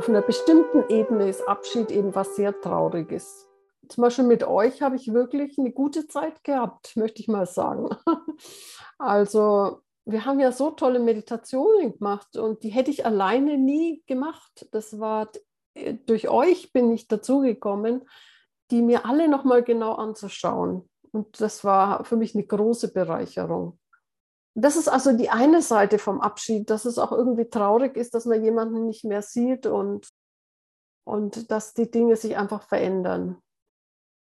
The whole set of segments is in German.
auf einer bestimmten Ebene ist Abschied eben was sehr Trauriges. Zum Beispiel mit euch habe ich wirklich eine gute Zeit gehabt, möchte ich mal sagen. Also wir haben ja so tolle Meditationen gemacht und die hätte ich alleine nie gemacht. Das war äh, durch euch bin ich dazugekommen, die mir alle nochmal genau anzuschauen. Und das war für mich eine große Bereicherung. Das ist also die eine Seite vom Abschied, dass es auch irgendwie traurig ist, dass man jemanden nicht mehr sieht und, und dass die Dinge sich einfach verändern.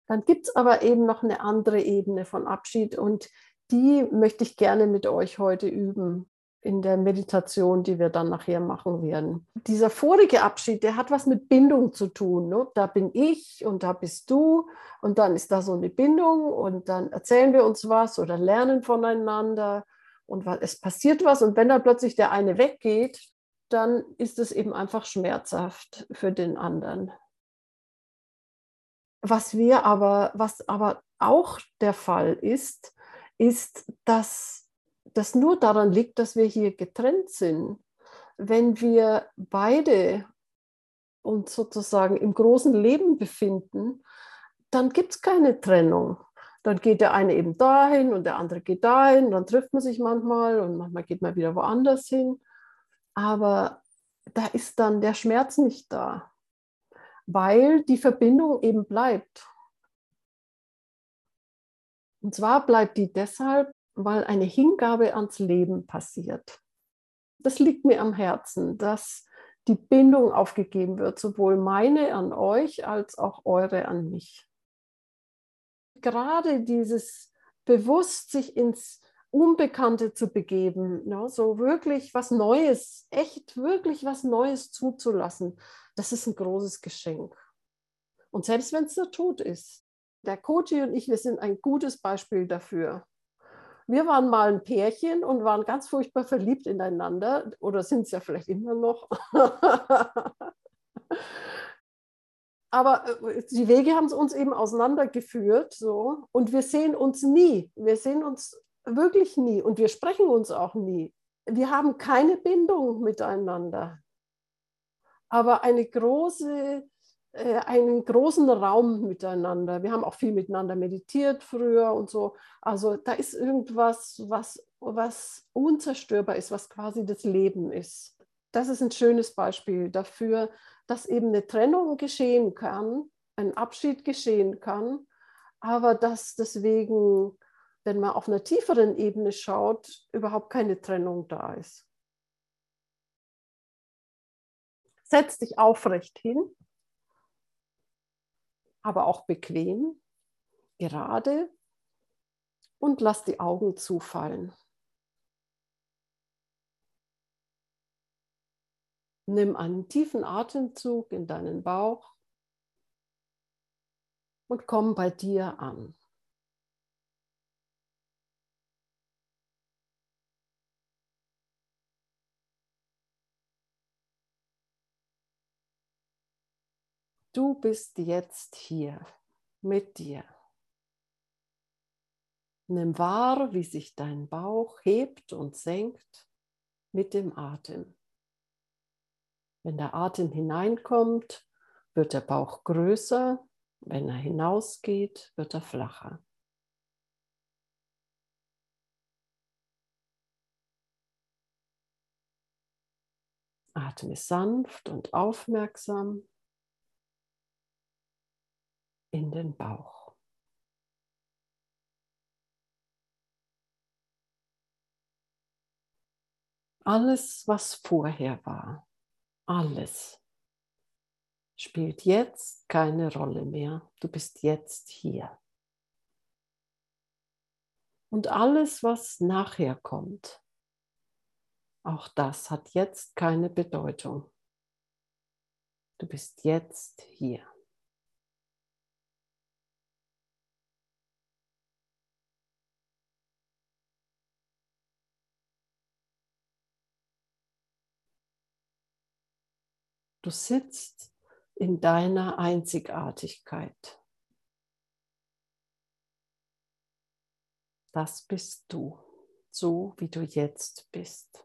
Dann gibt es aber eben noch eine andere Ebene von Abschied und die möchte ich gerne mit euch heute üben in der Meditation, die wir dann nachher machen werden. Dieser vorige Abschied, der hat was mit Bindung zu tun. Ne? Da bin ich und da bist du und dann ist da so eine Bindung und dann erzählen wir uns was oder lernen voneinander und es passiert was und wenn dann plötzlich der eine weggeht, dann ist es eben einfach schmerzhaft für den anderen. Was wir aber, was aber auch der Fall ist, ist, dass das nur daran liegt, dass wir hier getrennt sind. Wenn wir beide uns sozusagen im großen Leben befinden, dann gibt es keine Trennung. Dann geht der eine eben dahin und der andere geht dahin, dann trifft man sich manchmal und manchmal geht man wieder woanders hin. Aber da ist dann der Schmerz nicht da, weil die Verbindung eben bleibt. Und zwar bleibt die deshalb, weil eine Hingabe ans Leben passiert. Das liegt mir am Herzen, dass die Bindung aufgegeben wird, sowohl meine an euch als auch eure an mich gerade dieses bewusst sich ins Unbekannte zu begeben, ne, so wirklich was Neues, echt wirklich was Neues zuzulassen, das ist ein großes Geschenk. Und selbst wenn es der Tod ist, der Koji und ich, wir sind ein gutes Beispiel dafür. Wir waren mal ein Pärchen und waren ganz furchtbar verliebt ineinander oder sind es ja vielleicht immer noch. aber äh, die Wege haben uns eben auseinandergeführt. So. Und wir sehen uns nie. Wir sehen uns wirklich nie. Und wir sprechen uns auch nie. Wir haben keine Bindung miteinander. Aber eine große, äh, einen großen Raum miteinander. Wir haben auch viel miteinander meditiert früher und so. Also da ist irgendwas, was, was unzerstörbar ist, was quasi das Leben ist. Das ist ein schönes Beispiel dafür, dass eben eine Trennung geschehen kann, ein Abschied geschehen kann, aber dass deswegen, wenn man auf einer tieferen Ebene schaut, überhaupt keine Trennung da ist. Setz dich aufrecht hin, aber auch bequem, gerade und lass die Augen zufallen. Nimm einen tiefen Atemzug in deinen Bauch und komm bei dir an. Du bist jetzt hier mit dir. Nimm wahr, wie sich dein Bauch hebt und senkt mit dem Atem. Wenn der Atem hineinkommt, wird der Bauch größer. Wenn er hinausgeht, wird er flacher. Atme sanft und aufmerksam in den Bauch. Alles, was vorher war, alles spielt jetzt keine Rolle mehr. Du bist jetzt hier. Und alles, was nachher kommt, auch das hat jetzt keine Bedeutung. Du bist jetzt hier. Du sitzt in deiner Einzigartigkeit. Das bist du, so wie du jetzt bist.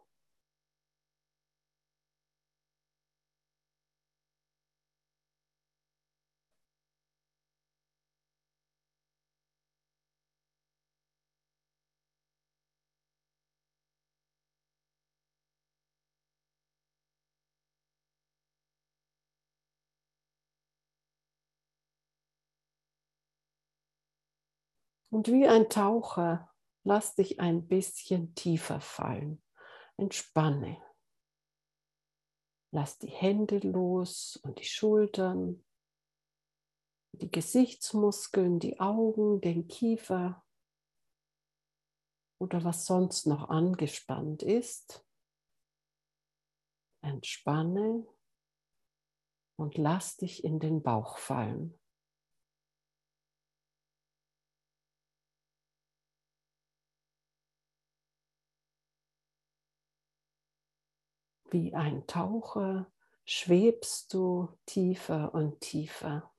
Und wie ein Taucher, lass dich ein bisschen tiefer fallen. Entspanne. Lass die Hände los und die Schultern, die Gesichtsmuskeln, die Augen, den Kiefer oder was sonst noch angespannt ist. Entspanne und lass dich in den Bauch fallen. Wie ein Taucher schwebst du tiefer und tiefer.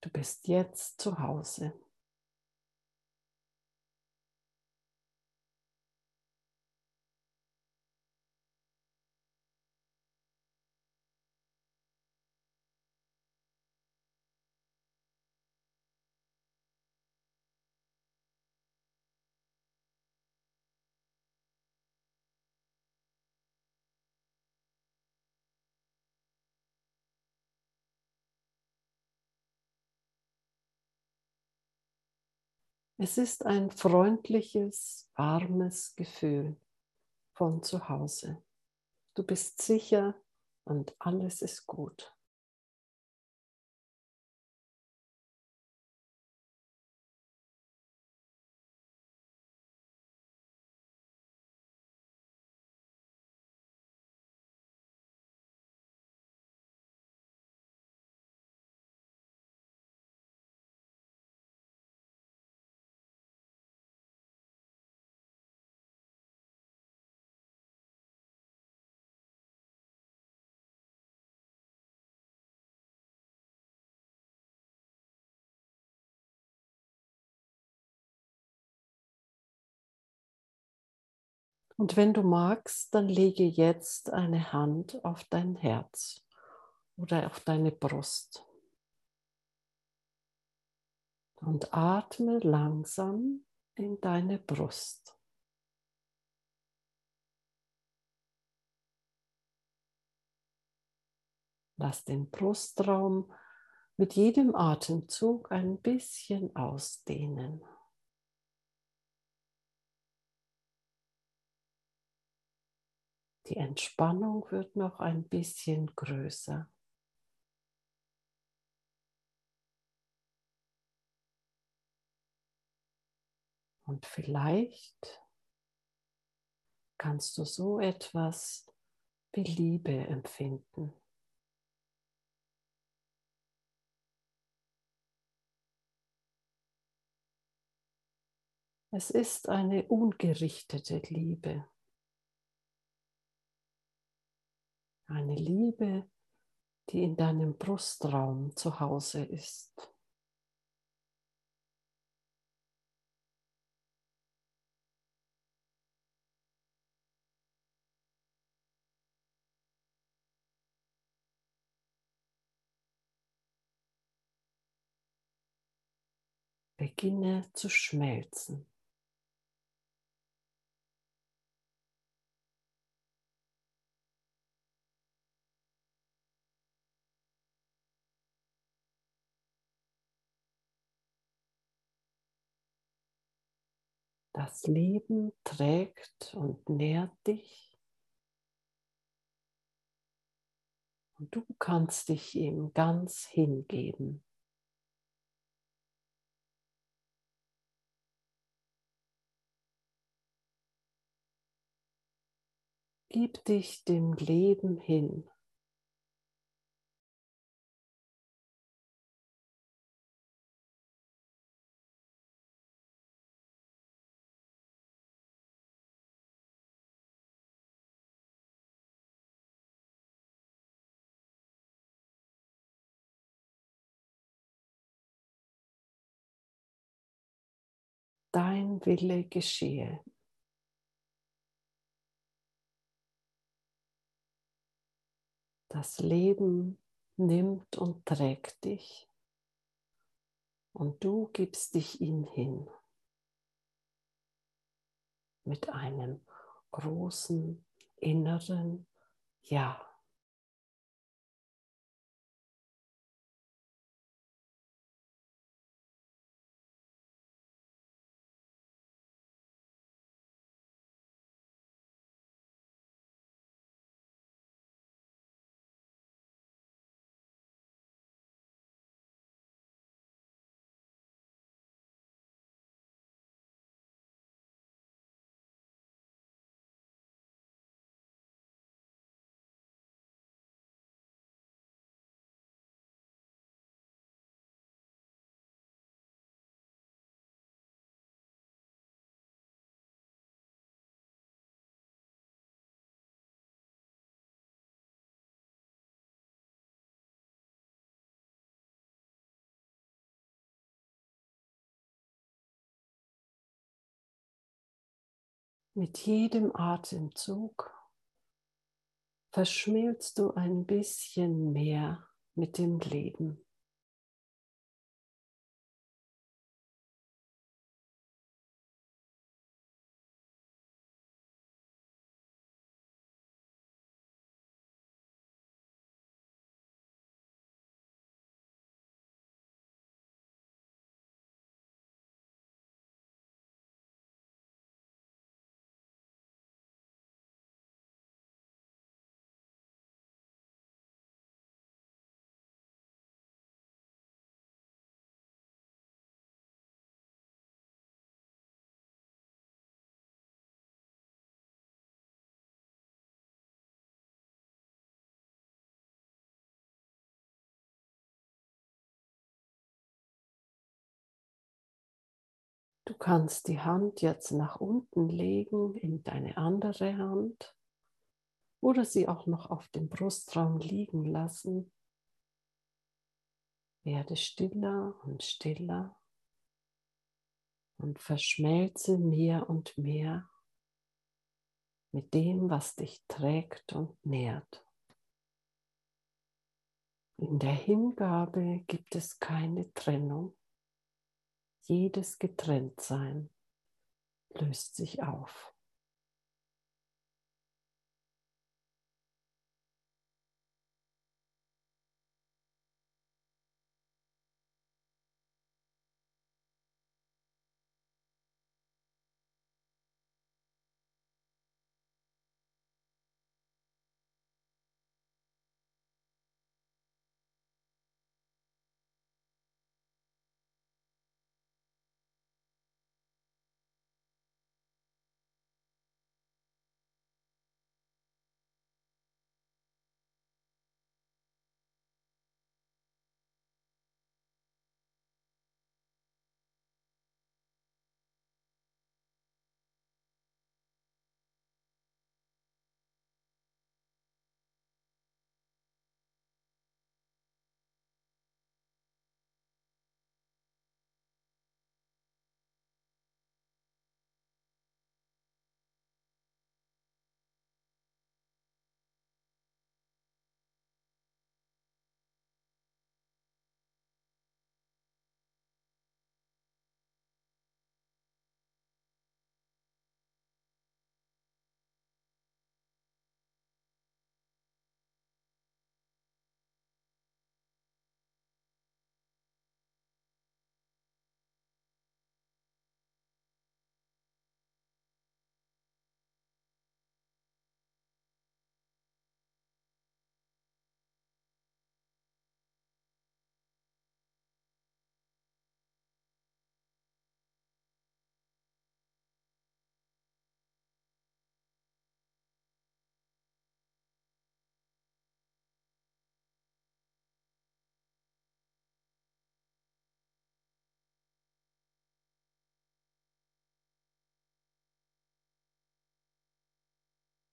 Du bist jetzt zu Hause. Es ist ein freundliches, warmes Gefühl von zu Hause. Du bist sicher und alles ist gut. Und wenn du magst, dann lege jetzt eine Hand auf dein Herz oder auf deine Brust. Und atme langsam in deine Brust. Lass den Brustraum mit jedem Atemzug ein bisschen ausdehnen. Die Entspannung wird noch ein bisschen größer. Und vielleicht kannst du so etwas wie Liebe empfinden. Es ist eine ungerichtete Liebe. Eine Liebe, die in deinem Brustraum zu Hause ist. Beginne zu schmelzen. Das Leben trägt und nährt dich. Und du kannst dich ihm ganz hingeben. Gib dich dem Leben hin. Dein Wille geschehe. Das Leben nimmt und trägt dich und du gibst dich ihm hin mit einem großen inneren Ja. Mit jedem Atemzug verschmilzt du ein bisschen mehr mit dem Leben. Du kannst die Hand jetzt nach unten legen in deine andere Hand oder sie auch noch auf dem Brustraum liegen lassen. Werde stiller und stiller und verschmelze mehr und mehr mit dem, was dich trägt und nährt. In der Hingabe gibt es keine Trennung jedes Getrenntsein löst sich auf.